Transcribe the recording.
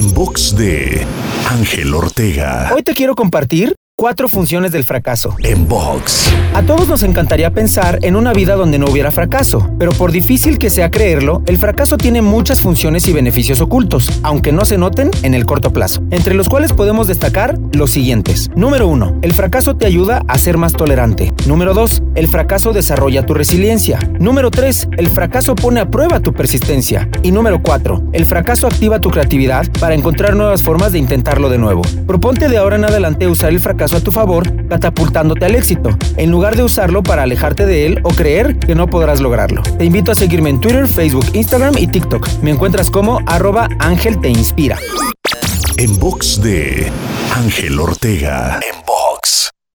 En box de Ángel Ortega. Hoy te quiero compartir Cuatro funciones del fracaso. En box. A todos nos encantaría pensar en una vida donde no hubiera fracaso, pero por difícil que sea creerlo, el fracaso tiene muchas funciones y beneficios ocultos, aunque no se noten en el corto plazo, entre los cuales podemos destacar los siguientes. Número 1. El fracaso te ayuda a ser más tolerante. Número 2. El fracaso desarrolla tu resiliencia. Número 3. El fracaso pone a prueba tu persistencia. Y número 4. El fracaso activa tu creatividad para encontrar nuevas formas de intentarlo de nuevo. Proponte de ahora en adelante usar el fracaso a tu favor, catapultándote al éxito, en lugar de usarlo para alejarte de él o creer que no podrás lograrlo. Te invito a seguirme en Twitter, Facebook, Instagram y TikTok. Me encuentras como arroba Ángel Te Inspira. En box de Ángel Ortega. En box.